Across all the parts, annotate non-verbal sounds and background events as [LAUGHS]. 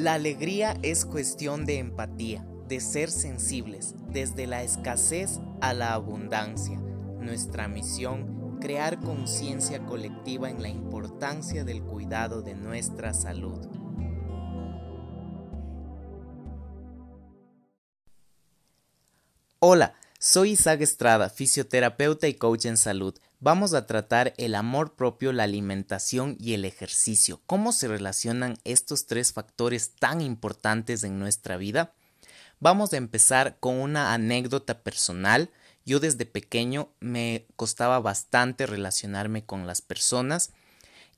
La alegría es cuestión de empatía, de ser sensibles, desde la escasez a la abundancia. Nuestra misión, crear conciencia colectiva en la importancia del cuidado de nuestra salud. Hola, soy Isaac Estrada, fisioterapeuta y coach en salud vamos a tratar el amor propio, la alimentación y el ejercicio. ¿Cómo se relacionan estos tres factores tan importantes en nuestra vida? Vamos a empezar con una anécdota personal. Yo desde pequeño me costaba bastante relacionarme con las personas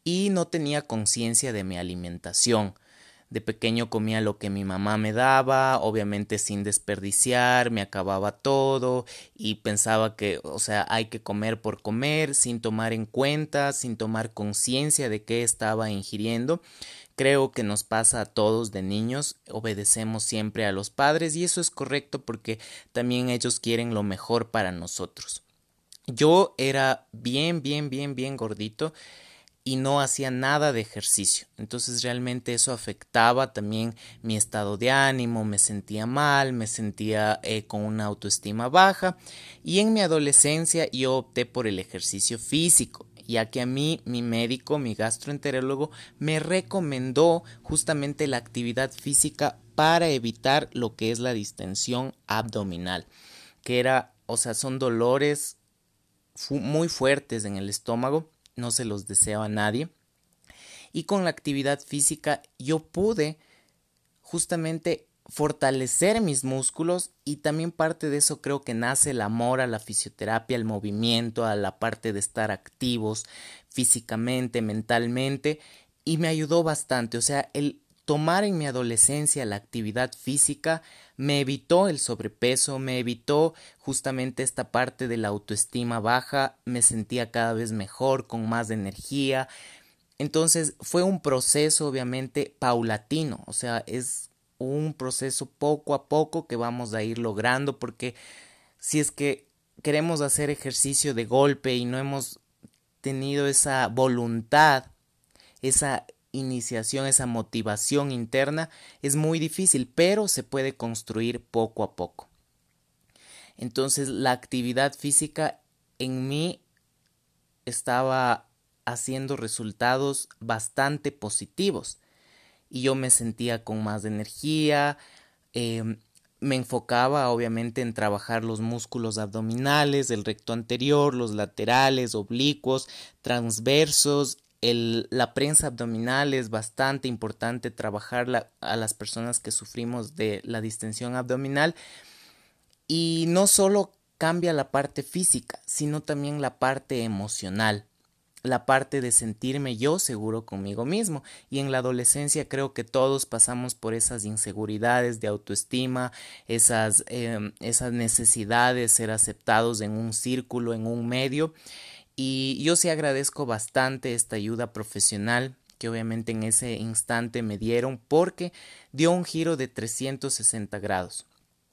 y no tenía conciencia de mi alimentación. De pequeño comía lo que mi mamá me daba, obviamente sin desperdiciar, me acababa todo y pensaba que, o sea, hay que comer por comer, sin tomar en cuenta, sin tomar conciencia de qué estaba ingiriendo. Creo que nos pasa a todos de niños, obedecemos siempre a los padres y eso es correcto porque también ellos quieren lo mejor para nosotros. Yo era bien, bien, bien, bien gordito y no hacía nada de ejercicio. Entonces realmente eso afectaba también mi estado de ánimo, me sentía mal, me sentía eh, con una autoestima baja y en mi adolescencia yo opté por el ejercicio físico ya que a mí mi médico, mi gastroenterólogo, me recomendó justamente la actividad física para evitar lo que es la distensión abdominal, que era, o sea, son dolores muy fuertes en el estómago no se los deseo a nadie. Y con la actividad física yo pude justamente fortalecer mis músculos y también parte de eso creo que nace el amor a la fisioterapia, al movimiento, a la parte de estar activos físicamente, mentalmente y me ayudó bastante, o sea, el tomar en mi adolescencia la actividad física me evitó el sobrepeso, me evitó justamente esta parte de la autoestima baja, me sentía cada vez mejor, con más energía. Entonces fue un proceso obviamente paulatino, o sea, es un proceso poco a poco que vamos a ir logrando porque si es que queremos hacer ejercicio de golpe y no hemos tenido esa voluntad, esa iniciación, esa motivación interna es muy difícil, pero se puede construir poco a poco. Entonces la actividad física en mí estaba haciendo resultados bastante positivos y yo me sentía con más energía, em, me enfocaba obviamente en trabajar los músculos abdominales, el recto anterior, los laterales, oblicuos, transversos la prensa abdominal es bastante importante trabajarla a las personas que sufrimos de la distensión abdominal y no solo cambia la parte física, sino también la parte emocional, la parte de sentirme yo seguro conmigo mismo. Y en la adolescencia creo que todos pasamos por esas inseguridades de autoestima, esas, eh, esas necesidades de ser aceptados en un círculo, en un medio. Y yo sí agradezco bastante esta ayuda profesional que obviamente en ese instante me dieron porque dio un giro de 360 grados.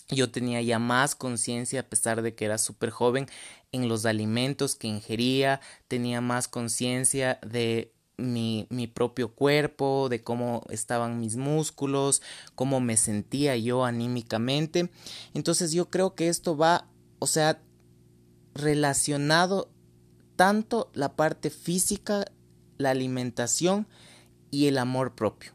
Yo tenía ya más conciencia, a pesar de que era súper joven, en los alimentos que ingería, tenía más conciencia de mi, mi, propio cuerpo, de cómo estaban mis músculos, cómo me sentía yo anímicamente. Entonces yo creo que esto va, o sea, relacionado tanto la parte física, la alimentación y el amor propio.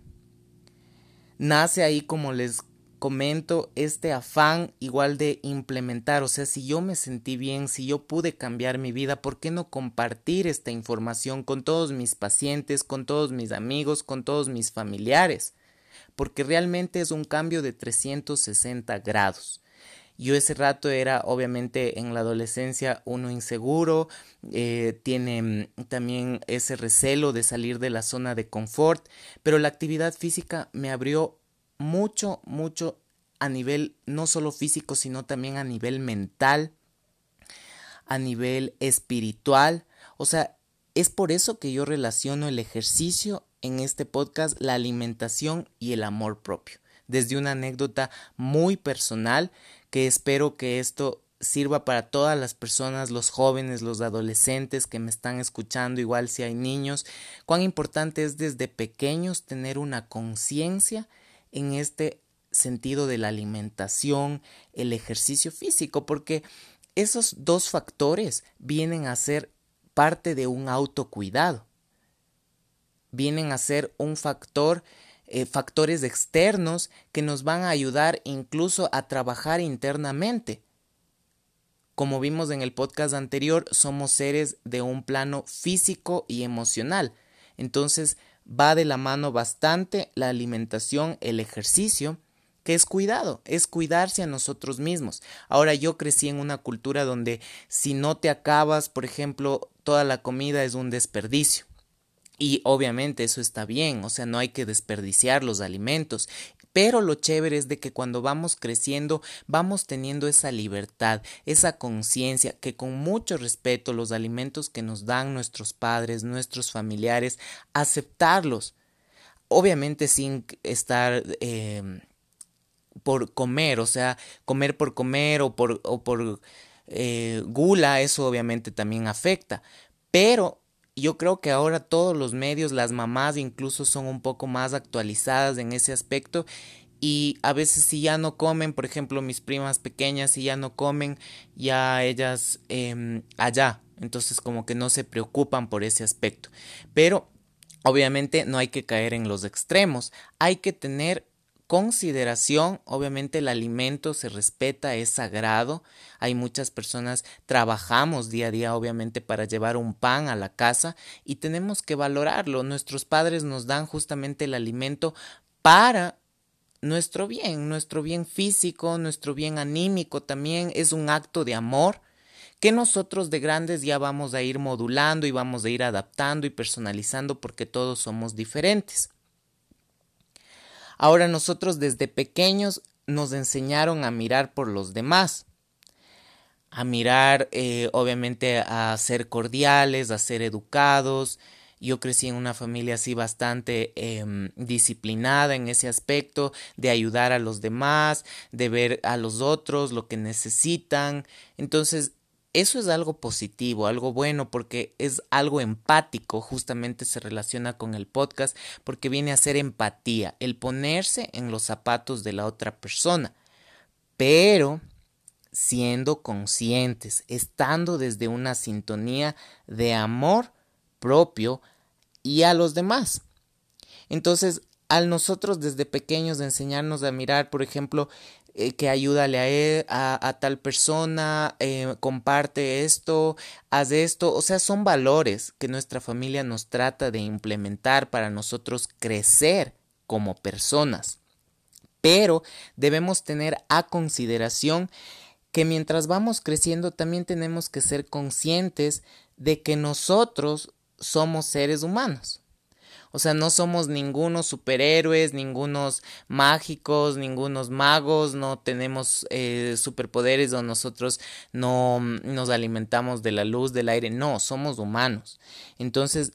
Nace ahí, como les comento, este afán igual de implementar, o sea, si yo me sentí bien, si yo pude cambiar mi vida, ¿por qué no compartir esta información con todos mis pacientes, con todos mis amigos, con todos mis familiares? Porque realmente es un cambio de 360 grados. Yo ese rato era obviamente en la adolescencia uno inseguro, eh, tiene mm, también ese recelo de salir de la zona de confort, pero la actividad física me abrió mucho, mucho a nivel no solo físico, sino también a nivel mental, a nivel espiritual. O sea, es por eso que yo relaciono el ejercicio en este podcast, la alimentación y el amor propio desde una anécdota muy personal que espero que esto sirva para todas las personas, los jóvenes, los adolescentes que me están escuchando, igual si hay niños, cuán importante es desde pequeños tener una conciencia en este sentido de la alimentación, el ejercicio físico, porque esos dos factores vienen a ser parte de un autocuidado. Vienen a ser un factor, eh, factores externos que nos van a ayudar incluso a trabajar internamente. Como vimos en el podcast anterior, somos seres de un plano físico y emocional. Entonces va de la mano bastante la alimentación, el ejercicio, que es cuidado, es cuidarse a nosotros mismos. Ahora yo crecí en una cultura donde si no te acabas, por ejemplo, toda la comida es un desperdicio. Y obviamente eso está bien, o sea, no hay que desperdiciar los alimentos. Pero lo chévere es de que cuando vamos creciendo vamos teniendo esa libertad, esa conciencia que con mucho respeto los alimentos que nos dan nuestros padres, nuestros familiares, aceptarlos. Obviamente sin estar eh, por comer, o sea, comer por comer o por, o por eh, gula, eso obviamente también afecta. Pero yo creo que ahora todos los medios, las mamás incluso son un poco más actualizadas en ese aspecto y a veces si ya no comen, por ejemplo mis primas pequeñas si ya no comen, ya ellas eh, allá, entonces como que no se preocupan por ese aspecto. Pero obviamente no hay que caer en los extremos, hay que tener consideración, obviamente el alimento se respeta, es sagrado. Hay muchas personas, trabajamos día a día, obviamente, para llevar un pan a la casa y tenemos que valorarlo. Nuestros padres nos dan justamente el alimento para nuestro bien, nuestro bien físico, nuestro bien anímico también es un acto de amor que nosotros de grandes ya vamos a ir modulando y vamos a ir adaptando y personalizando porque todos somos diferentes. Ahora nosotros desde pequeños nos enseñaron a mirar por los demás, a mirar, eh, obviamente, a ser cordiales, a ser educados. Yo crecí en una familia así bastante em, disciplinada en ese aspecto, de ayudar a los demás, de ver a los otros lo que necesitan. Entonces, eso es algo positivo, algo bueno, porque es algo empático, justamente se relaciona con el podcast, porque viene a ser empatía, el ponerse en los zapatos de la otra persona, pero siendo conscientes, estando desde una sintonía de amor propio y a los demás. Entonces, al nosotros desde pequeños enseñarnos a mirar, por ejemplo, eh, que ayúdale a, él, a, tal persona, eh, comparte esto, haz esto. O sea, son valores que nuestra familia nos trata de implementar para nosotros crecer como personas. Pero debemos tener a consideración que mientras vamos creciendo también tenemos que ser conscientes de que nosotros somos seres humanos. O sea, no somos ningunos superhéroes, ningunos mágicos, ningunos magos, no tenemos eh, superpoderes o nosotros no nos alimentamos de la luz, del aire. No, somos humanos. Entonces,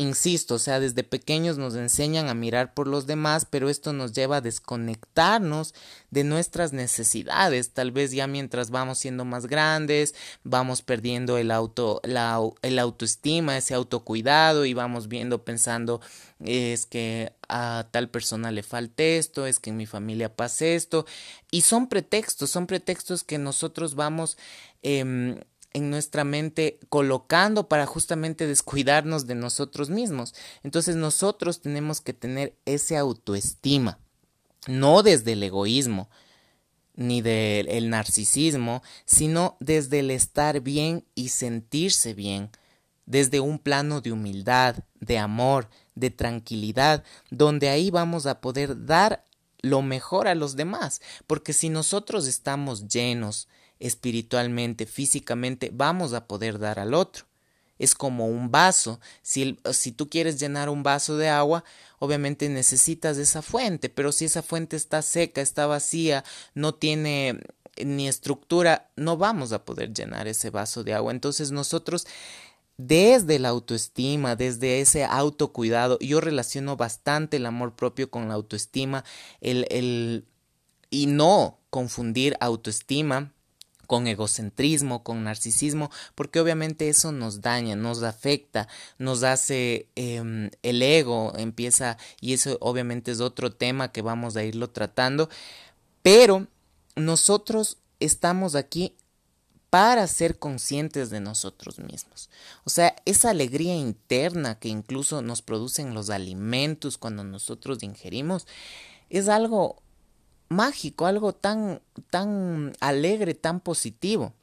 insisto, o sea, desde pequeños nos enseñan a mirar por los demás, pero esto nos lleva a desconectarnos de nuestras necesidades. Tal vez ya mientras vamos siendo más grandes, vamos perdiendo el auto, la el autoestima, ese autocuidado y vamos viendo pensando es que a tal persona le falte esto, es que en mi familia pase esto, y son pretextos, son pretextos que nosotros vamos eh, en nuestra mente colocando para justamente descuidarnos de nosotros mismos. Entonces nosotros tenemos que tener ese autoestima, no desde el egoísmo ni del narcisismo, sino desde el estar bien y sentirse bien, desde un plano de humildad, de amor, de tranquilidad, donde ahí vamos a poder dar lo mejor a los demás, porque si nosotros estamos llenos, espiritualmente, físicamente, vamos a poder dar al otro. Es como un vaso. Si, tú quieres llenar un vaso de agua, obviamente necesitas esa fuente, pero si esa fuente está seca, está vacía, no tiene ni estructura, no vamos a poder llenar ese vaso de agua. Entonces nosotros desde la autoestima, desde ese autocuidado, yo relaciono bastante el amor propio con la autoestima, el, y no confundir autoestima con egocentrismo, con narcisismo, porque obviamente eso nos daña, nos afecta, nos hace em, el ego empieza, y eso obviamente es otro tema que vamos a irlo tratando, pero nosotros estamos aquí para ser conscientes de nosotros mismos. O sea, esa alegría interna que incluso nos producen los alimentos cuando nosotros ingerimos es algo mágico, algo tan tan alegre, tan positivo.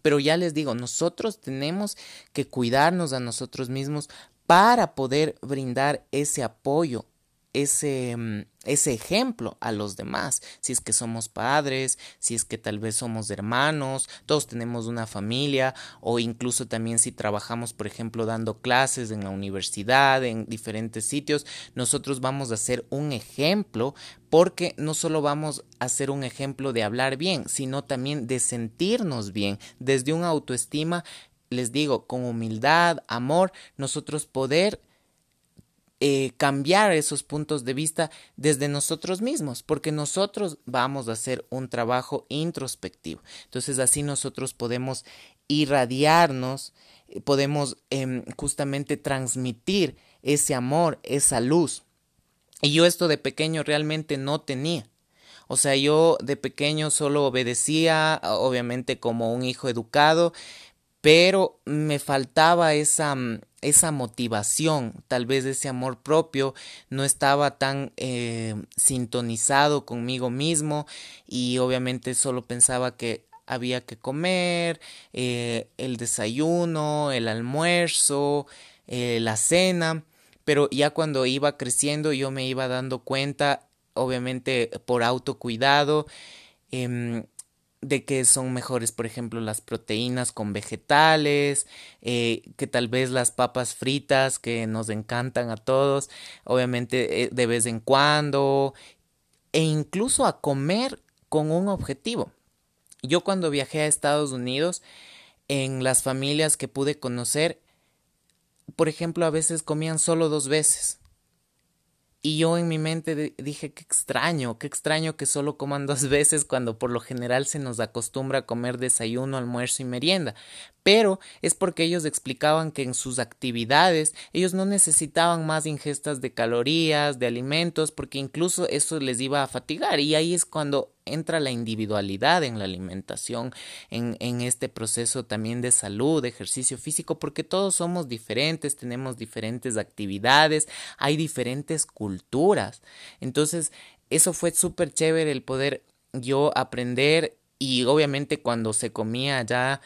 Pero ya les digo, nosotros tenemos que cuidarnos a nosotros mismos para poder brindar ese apoyo ese, mm, ese ejemplo a los demás. Si es que somos padres, si es que tal vez somos hermanos, todos tenemos una familia o incluso también si trabajamos, por ejemplo, dando clases en la universidad, en diferentes sitios, nosotros vamos a ser un ejemplo porque no solo vamos a ser un ejemplo de hablar bien, sino también de sentirnos bien desde una autoestima, les digo, con humildad, amor, nosotros poder eh, cambiar esos puntos de vista desde nosotros mismos, porque nosotros vamos a hacer un trabajo introspectivo. Entonces así nosotros podemos irradiarnos, eh, podemos em, justamente transmitir ese amor, esa luz. Y yo esto de pequeño realmente no tenía. O sea, yo de pequeño solo obedecía, obviamente como un hijo educado, pero me faltaba esa, mm, esa motivación, tal vez ese amor propio, no estaba tan eh, sintonizado conmigo mismo y obviamente solo pensaba que había que comer, eh, el desayuno, el almuerzo, eh, la cena, pero ya cuando iba creciendo yo me iba dando cuenta, obviamente por autocuidado, em, de que son mejores, por ejemplo, las proteínas con vegetales, eh, que tal vez las papas fritas que nos encantan a todos, obviamente eh, de vez en cuando, e incluso a comer con un objetivo. Yo cuando viajé a Estados Unidos, en las familias que pude conocer, por ejemplo, a veces comían solo dos veces. Y yo en mi mente dije, qué extraño, qué extraño que solo coman dos [LAUGHS] veces cuando por lo general se nos acostumbra a comer desayuno, almuerzo y merienda pero es porque ellos explicaban que en sus actividades ellos no necesitaban más ingestas de calorías, de alimentos, porque incluso eso les iba a fatigar. Y ahí es cuando entra la individualidad en la alimentación, en, este proceso también de salud, de ejercicio físico, porque todos somos diferentes, tenemos diferentes actividades, hay diferentes culturas. Entonces, eso fue súper chévere el poder yo aprender y obviamente cuando se comía ya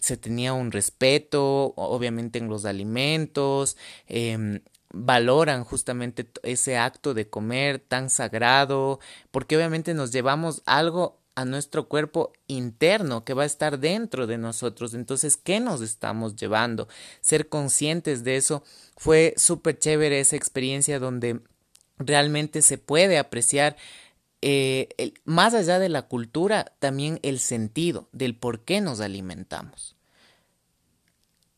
se tenía un respeto, obviamente en los alimentos, em, valoran justamente ese acto de comer tan sagrado, porque obviamente nos llevamos algo a nuestro cuerpo interno que va a estar dentro de nosotros. Entonces, ¿qué nos estamos llevando? Ser conscientes de eso fue súper chévere esa experiencia donde realmente se puede apreciar eh, más allá de la cultura, también el sentido del por qué nos alimentamos.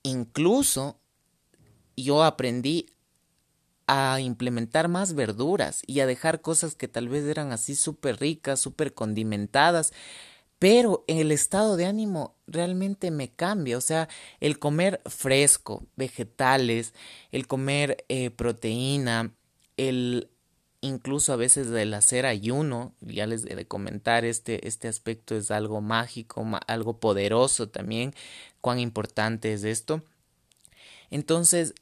Incluso yo aprendí a implementar más verduras y a dejar cosas que tal vez eran así súper ricas, súper condimentadas, pero el estado de ánimo realmente me cambia, o sea, el comer fresco, vegetales, el comer eh, proteína, el incluso a veces el hacer ayuno, ya les he de comentar, este, este aspecto es algo mágico, algo poderoso también, cuán importante es esto. Entonces,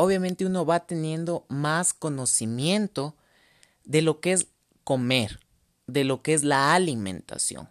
obviamente uno va teniendo más conocimiento de lo que es comer, de lo que es la alimentación.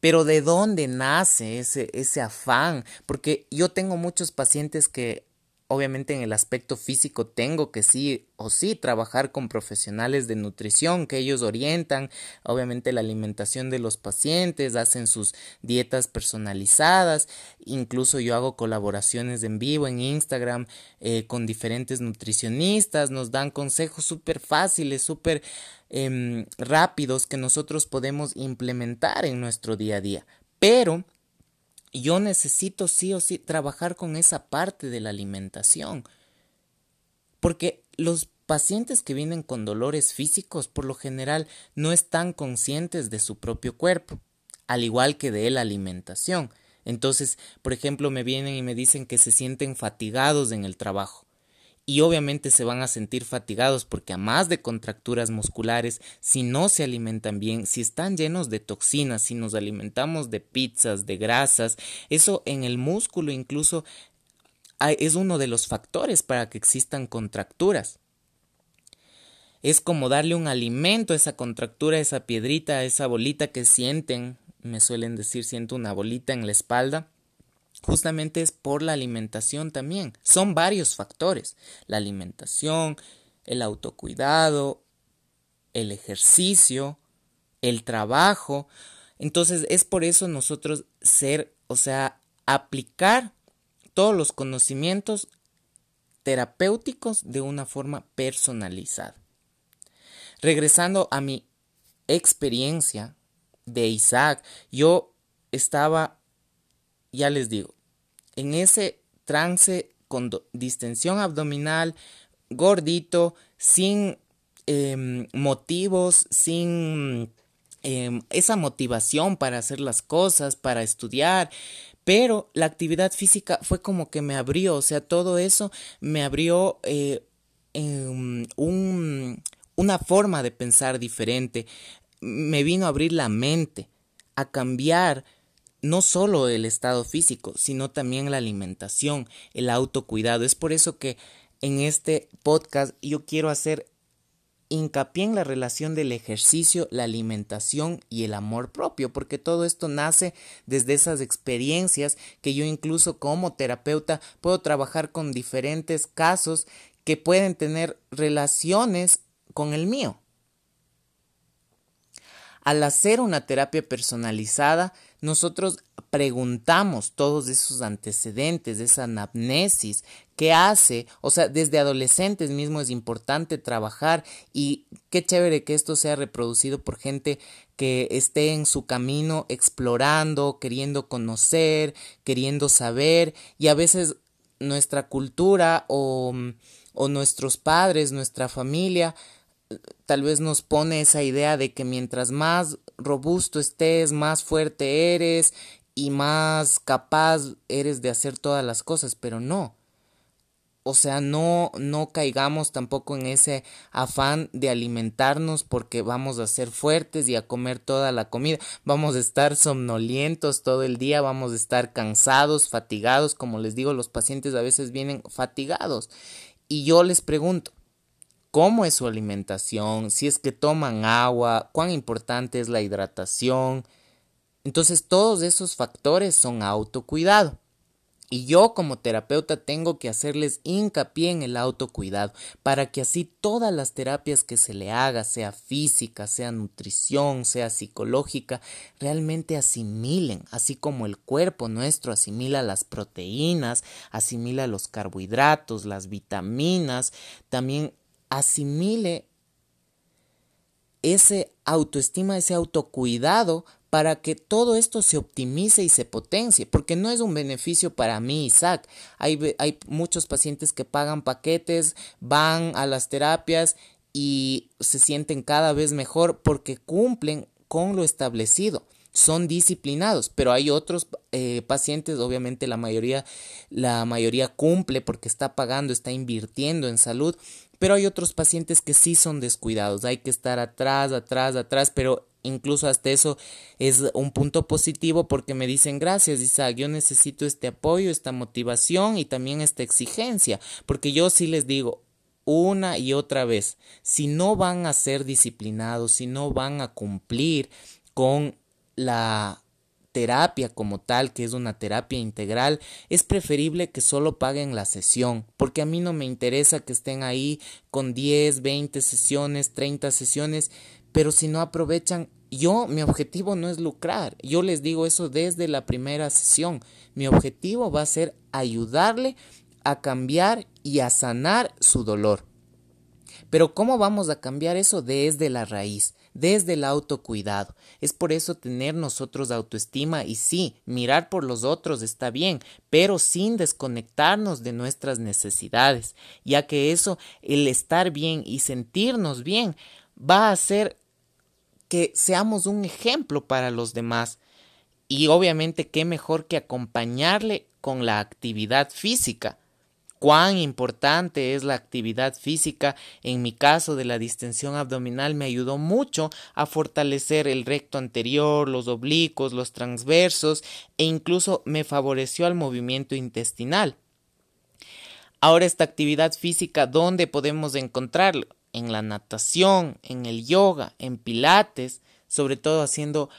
Pero de dónde nace ese, ese afán? Porque yo tengo muchos pacientes que obviamente en el aspecto físico tengo que sí o sí trabajar con profesionales de nutrición que ellos orientan obviamente la alimentación de los pacientes, hacen sus dietas personalizadas, incluso yo hago colaboraciones en vivo en Instagram eh, con diferentes nutricionistas, nos dan consejos súper fáciles, súper em, rápidos que nosotros podemos implementar en nuestro día a día. Pero yo necesito sí o sí trabajar con esa parte de la alimentación. Porque los pacientes que vienen con dolores físicos por lo general no están conscientes de su propio cuerpo. al igual que de la alimentación. Entonces, por ejemplo, me vienen y me dicen que se sienten fatigados en el trabajo. Y obviamente se van a sentir fatigados porque a más de contracturas musculares, si no se alimentan bien, si están llenos de toxinas, si nos alimentamos de pizzas, de grasas, eso en el músculo incluso es uno de los factores para que existan contracturas. Es como darle un alimento a esa contractura, a esa piedrita, a esa bolita que sienten me suelen decir siento una bolita en la espalda, justamente es por la alimentación también. Son varios factores. La alimentación, el autocuidado, el ejercicio, el trabajo. Entonces es por eso nosotros ser, o sea, aplicar todos los conocimientos terapéuticos de una forma personalizada. Regresando a mi experiencia de Isaac. Yo estaba, ya les digo, en ese trance con distensión abdominal, gordito, sin em, motivos, sin em, esa motivación para hacer las cosas, para estudiar. Pero la actividad física fue como que me abrió, o sea, todo eso me abrió eh, em, un, una forma de pensar diferente me vino a abrir la mente, a cambiar no solo el estado físico, sino también la alimentación, el autocuidado. Es por eso que en este podcast yo quiero hacer hincapié en la relación del ejercicio, la alimentación y el amor propio, porque todo esto nace desde esas experiencias que yo incluso como terapeuta puedo trabajar con diferentes casos que pueden tener relaciones con el mío. Al hacer una terapia personalizada, nosotros preguntamos todos esos antecedentes, esa anamnesis, qué hace, o sea, desde adolescentes mismo es importante trabajar y qué chévere que esto sea reproducido por gente que esté en su camino explorando, queriendo conocer, queriendo saber. Y a veces nuestra cultura o, o nuestros padres, nuestra familia tal vez nos pone esa idea de que mientras más robusto estés, más fuerte eres y más capaz eres de hacer todas las cosas, pero no. O sea, no, no caigamos tampoco en ese afán de alimentarnos porque vamos a ser fuertes y a comer toda la comida. Vamos a estar somnolientos todo el día, vamos a estar cansados, fatigados. Como les digo, los pacientes a veces vienen fatigados. Y yo les pregunto, cómo es su alimentación, si es que toman agua, cuán importante es la hidratación. Entonces todos esos factores son autocuidado. Y yo como terapeuta tengo que hacerles hincapié en el autocuidado para que así todas las terapias que se le haga, sea física, sea nutrición, sea psicológica, realmente asimilen, así como el cuerpo nuestro asimila las proteínas, asimila los carbohidratos, las vitaminas, también asimile ese autoestima, ese autocuidado para que todo esto se optimice y se potencie, porque no es un beneficio para mí, Isaac. Hay, hay muchos pacientes que pagan paquetes, van a las terapias y se sienten cada vez mejor porque cumplen con lo establecido son disciplinados, pero hay otros eh, pacientes, obviamente la mayoría, la mayoría cumple porque está pagando, está invirtiendo en salud, pero hay otros pacientes que sí son descuidados, hay que estar atrás, atrás, atrás, pero incluso hasta eso es un punto positivo porque me dicen gracias Isaac, yo necesito este apoyo, esta motivación y también esta exigencia, porque yo sí les digo, una y otra vez, si no van a ser disciplinados, si no van a cumplir con la terapia como tal, que es una terapia integral, es preferible que solo paguen la sesión, porque a mí no me interesa que estén ahí con 10, 20 sesiones, 30 sesiones, pero si no aprovechan, yo, mi objetivo no es lucrar, yo les digo eso desde la primera sesión, mi objetivo va a ser ayudarle a cambiar y a sanar su dolor. Pero ¿cómo vamos a cambiar eso desde la raíz? Desde el autocuidado. Es por eso tener nosotros autoestima y sí, mirar por los otros está bien, pero sin desconectarnos de nuestras necesidades, ya que eso, el estar bien y sentirnos bien, va a hacer que seamos un ejemplo para los demás. Y obviamente qué mejor que acompañarle con la actividad física cuán importante es la actividad física. En mi caso de la distensión abdominal me ayudó mucho a fortalecer el recto anterior, los oblicuos, los transversos e incluso me favoreció al movimiento intestinal. Ahora esta actividad física, ¿dónde podemos encontrarla? En la natación, en el yoga, en pilates, sobre todo haciendo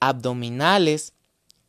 abdominales,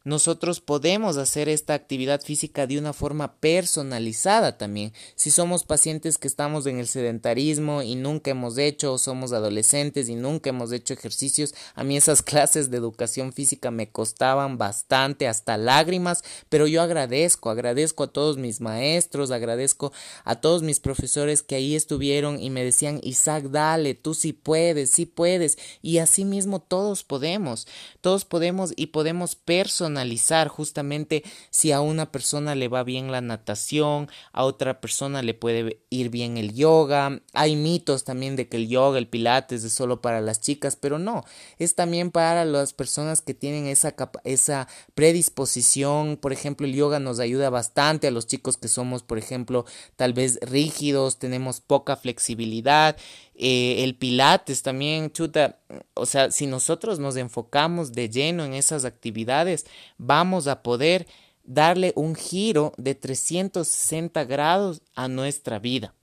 nosotros podemos hacer esta actividad física de una forma personalizada también. Si somos pacientes que estamos en el sedentarismo y nunca hemos hecho, o somos adolescentes y nunca hemos hecho ejercicios, a mí esas [LAUGHS] clases de educación física me costaban bastante, hasta lágrimas, pero yo agradezco, agradezco a todos mis maestros, agradezco a todos mis profesores que ahí estuvieron y me decían, Isaac, dale, tú sí puedes, sí puedes, y así mismo todos podemos, todos podemos y podemos personalizar analizar justamente si a una persona le va bien la natación, a otra persona le puede ir bien el yoga. Hay mitos también de que el yoga, el pilates es solo para las chicas, pero no, es también para las personas que tienen esa, esa predisposición. Por ejemplo, el yoga nos ayuda bastante a los chicos que somos, por ejemplo, tal vez rígidos, tenemos poca flexibilidad eh, el Pilates también, chuta, o sea, si nosotros nos enfocamos de lleno en esas actividades, vamos a poder darle un giro de 360 grados a nuestra vida.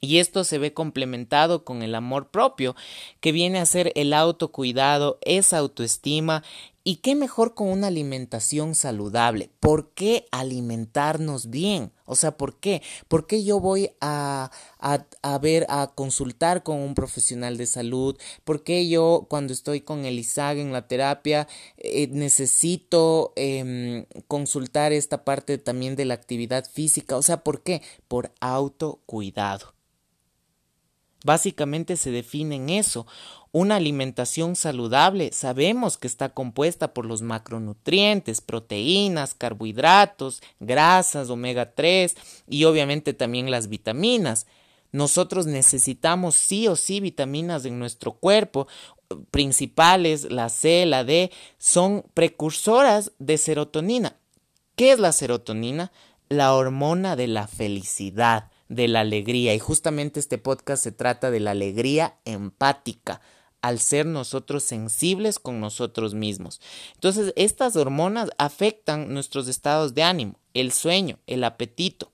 Y esto se ve complementado con el amor propio, que viene a ser el autocuidado, esa autoestima y qué mejor con una alimentación saludable. ¿Por qué alimentarnos bien? O sea, ¿por qué? ¿Por qué yo voy a, a, ver, a consultar con un profesional de salud? ¿Por qué yo cuando estoy con el ISAG en la terapia eh, necesito em, consultar esta parte también de la actividad física? O sea, ¿por qué? Por autocuidado. Básicamente se define en eso. Una alimentación saludable sabemos que está compuesta por los macronutrientes, proteínas, carbohidratos, grasas, omega 3 y obviamente también las vitaminas. Nosotros necesitamos sí o sí vitaminas en nuestro cuerpo, principales, la C, la D, son precursoras de serotonina. ¿Qué es la serotonina? La hormona de la felicidad, de la alegría. Y justamente este podcast se trata de la alegría empática al ser nosotros sensibles con nosotros mismos. Entonces, estas hormonas afectan nuestros estados de ánimo, el sueño, el apetito.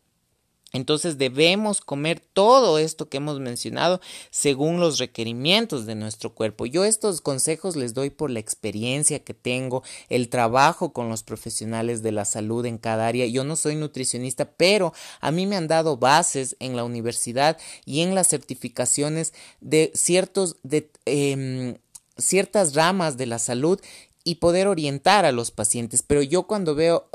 Entonces debemos comer todo esto que hemos mencionado según los requerimientos de nuestro cuerpo. Yo estos consejos les doy por la experiencia que tengo, el trabajo con los profesionales de la salud en cada área. Yo no soy nutricionista, pero a mí me han dado bases en la universidad y en las certificaciones de ciertos de em, ciertas ramas de la salud y poder orientar a los pacientes. Pero yo cuando veo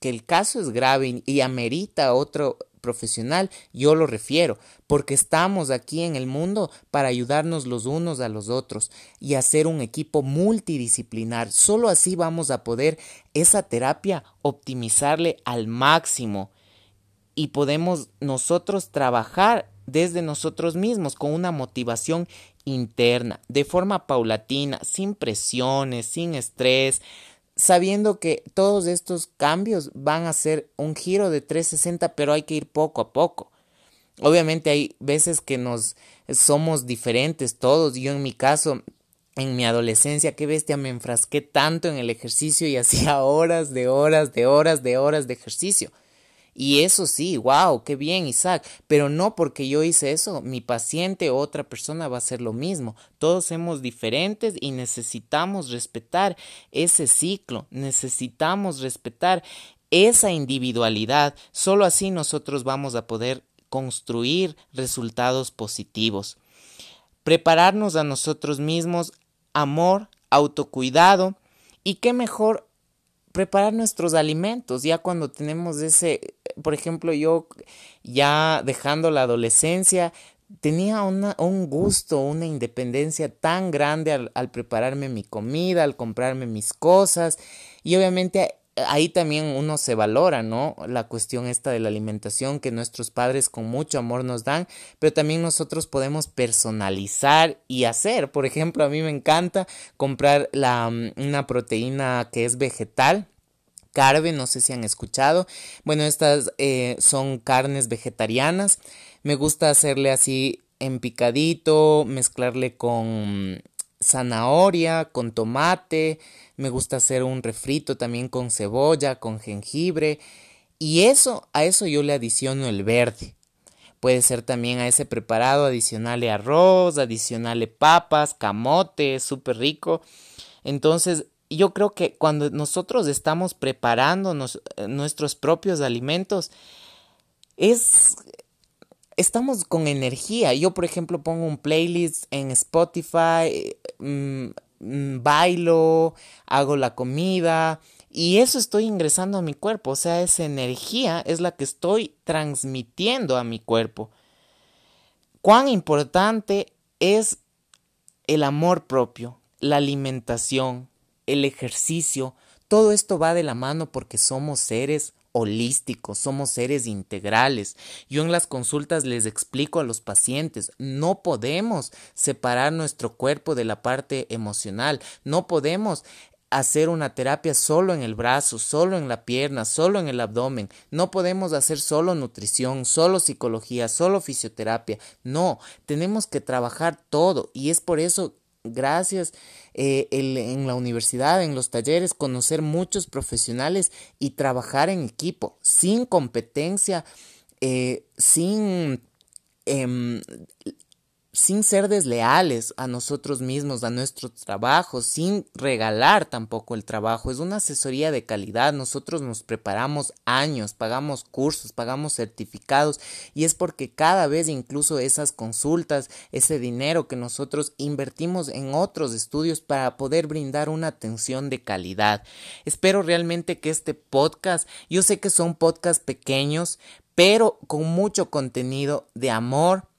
que el caso es grave y amerita otro profesional, yo lo refiero, porque estamos aquí en el mundo para ayudarnos los unos a los otros y hacer un equipo multidisciplinar. Solo así vamos a poder esa terapia optimizarle al máximo y podemos nosotros trabajar desde nosotros mismos con una motivación interna, de forma paulatina, sin presiones, sin estrés, sabiendo que todos estos cambios van a ser un giro de 360, pero hay que ir poco a poco. Obviamente hay veces que nos somos diferentes todos. Yo en mi caso, en mi adolescencia, qué bestia, me enfrasqué tanto en el ejercicio y hacía [LAUGHS] horas de horas de horas de horas de ejercicio. Y eso sí, wow, qué bien, Isaac. Pero no porque yo hice eso, mi paciente o otra persona va a hacer lo mismo. Todos somos diferentes y necesitamos respetar ese ciclo, necesitamos respetar esa individualidad. Solo así nosotros vamos a poder construir resultados positivos. Prepararnos a nosotros mismos, amor, autocuidado y qué mejor preparar nuestros alimentos ya cuando tenemos ese por ejemplo, yo ya dejando la adolescencia, tenía un gusto, una independencia tan grande al, prepararme mi comida, al comprarme mis cosas y obviamente ahí también uno se valora, ¿no? La cuestión esta de la alimentación que nuestros padres con mucho amor nos dan, pero también nosotros podemos personalizar y hacer. Por ejemplo, a mí me encanta comprar la, mm, una proteína que es vegetal. Carve, no sé si han escuchado. Bueno, estas eh, son carnes vegetarianas. Me gusta hacerle así en picadito, mezclarle con zanahoria, con tomate, me gusta hacer un refrito también con cebolla, con jengibre. Y eso, a eso yo le adiciono el verde. Puede ser también a ese preparado adicionarle arroz, adicionarle papas, camote, súper rico. Entonces, yo creo que cuando nosotros estamos preparando eh, nuestros propios alimentos, es estamos con energía. Yo, por ejemplo, pongo un playlist en Spotify, mm, Mm, bailo, hago la comida y eso estoy ingresando a mi cuerpo, o sea, esa energía es la que estoy transmitiendo a mi cuerpo. Cuán importante es el amor propio, la alimentación, el ejercicio, todo esto va de la mano porque somos seres holísticos, somos seres integrales. Yo en las consultas les explico a los pacientes, no podemos separar nuestro cuerpo de la parte emocional, no podemos hacer una terapia solo en el brazo, solo en la pierna, solo en el abdomen. No podemos hacer solo nutrición, solo psicología, solo fisioterapia. No, tenemos que trabajar todo y es por eso gracias. Eh, en la universidad, en los talleres, conocer muchos profesionales y trabajar en equipo, sin competencia, eh, sin em, sin ser desleales a nosotros mismos, a nuestro trabajo, sin regalar tampoco el trabajo. Es una asesoría de calidad. Nosotros nos preparamos años, pagamos cursos, pagamos certificados y es porque cada vez incluso esas consultas, ese dinero que nosotros invertimos en otros estudios para poder brindar una atención de calidad. Espero realmente que este podcast, yo sé que son podcasts pequeños, pero con mucho contenido de amor,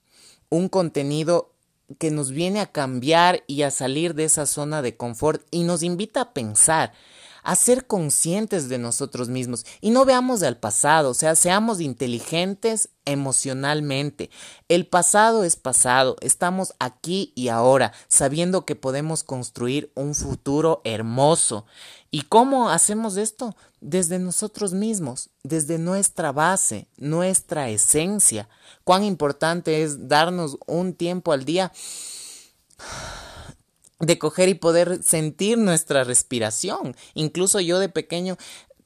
un contenido que nos viene a cambiar y a salir de esa zona de confort y nos invita a pensar, a ser conscientes de nosotros mismos y no veamos al pasado, o sea, seamos inteligentes emocionalmente. El pasado es pasado, estamos aquí y ahora, sabiendo que podemos construir un futuro hermoso. ¿Y cómo hacemos esto? Desde nosotros mismos, desde nuestra base, nuestra esencia. Cuán importante es darnos un tiempo al día de coger y poder sentir nuestra respiración. Incluso yo de pequeño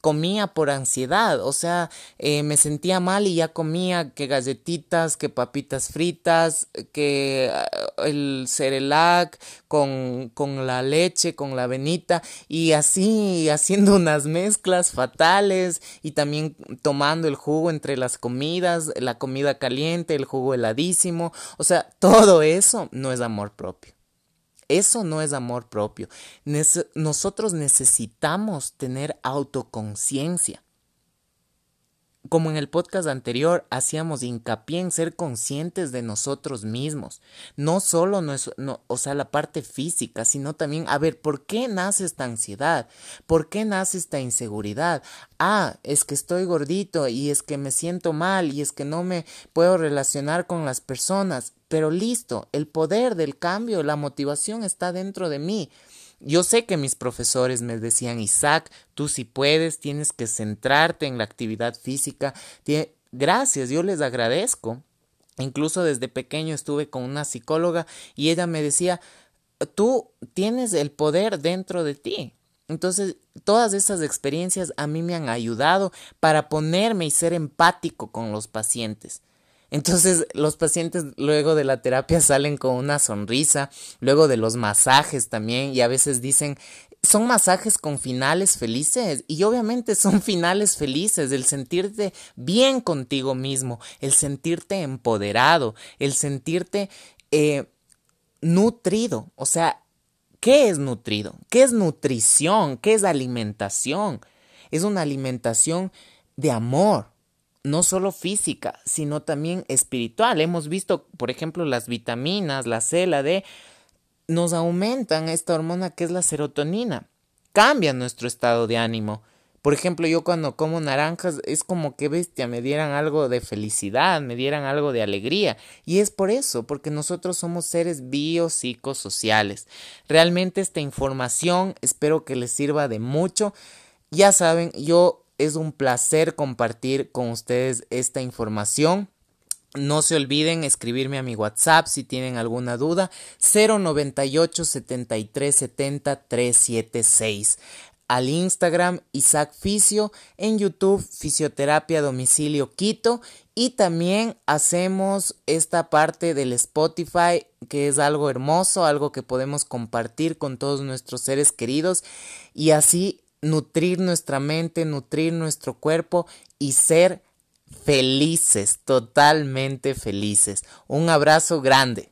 comía por ansiedad, o sea, eh, me sentía mal y ya comía que galletitas, que papitas fritas, que ah, el cerelac con, con la leche, con la avenita y así haciendo [LAUGHS] unas mezclas fatales y también tomando el jugo entre las comidas, la comida caliente, el jugo heladísimo, o sea, [LAUGHS] todo eso no es amor propio. Eso no es amor propio. nosotros necesitamos tener autoconciencia. Como en el podcast anterior, hacíamos hincapié en ser conscientes de nosotros mismos. No solo no, o sea, la parte física, sino también, a ver, ¿por qué nace esta ansiedad? ¿Por qué nace esta inseguridad? Ah, es que estoy gordito y es que me siento mal y es que no me puedo relacionar con las personas. Pero listo, el poder del cambio, la motivación está dentro de mí. Yo sé que mis profesores me decían, Isaac, tú si puedes, tienes que centrarte en la actividad física. Gracias, yo les agradezco. Incluso desde pequeño estuve con una psicóloga y ella me decía, tú tienes el poder dentro de ti. Entonces, todas esas experiencias a mí me han ayudado para ponerme y ser empático con los pacientes. Entonces los pacientes luego de la terapia salen con una sonrisa, luego de los masajes también y a veces dicen, son masajes con finales felices y obviamente son [LAUGHS] finales felices, el sentirte bien contigo mismo, el sentirte empoderado, el sentirte eh, nutrido, o sea, ¿qué es nutrido? ¿Qué es nutrición? ¿Qué es alimentación? Es una alimentación de amor, no solo física, sino también espiritual. Hemos visto, por ejemplo, las vitaminas, la C, la D, nos aumentan esta hormona que es la serotonina. Cambia nuestro estado de ánimo. Por ejemplo, yo cuando como naranjas es como que bestia, me dieran algo de felicidad, me dieran algo de alegría. Y es por eso, porque nosotros somos seres biopsicosociales. Realmente esta información espero que les sirva de mucho. Ya saben, yo es un placer compartir con ustedes esta información. No se olviden escribirme a mi WhatsApp si tienen alguna duda 098 73 70 376 al Instagram Isaac Fisio, en YouTube Fisioterapia Domicilio Quito. Y también hacemos esta parte del Spotify que es algo hermoso, algo que podemos compartir con todos nuestros seres queridos. Y así nutrir nuestra mente, nutrir nuestro cuerpo y ser felices, totalmente felices. Un abrazo grande.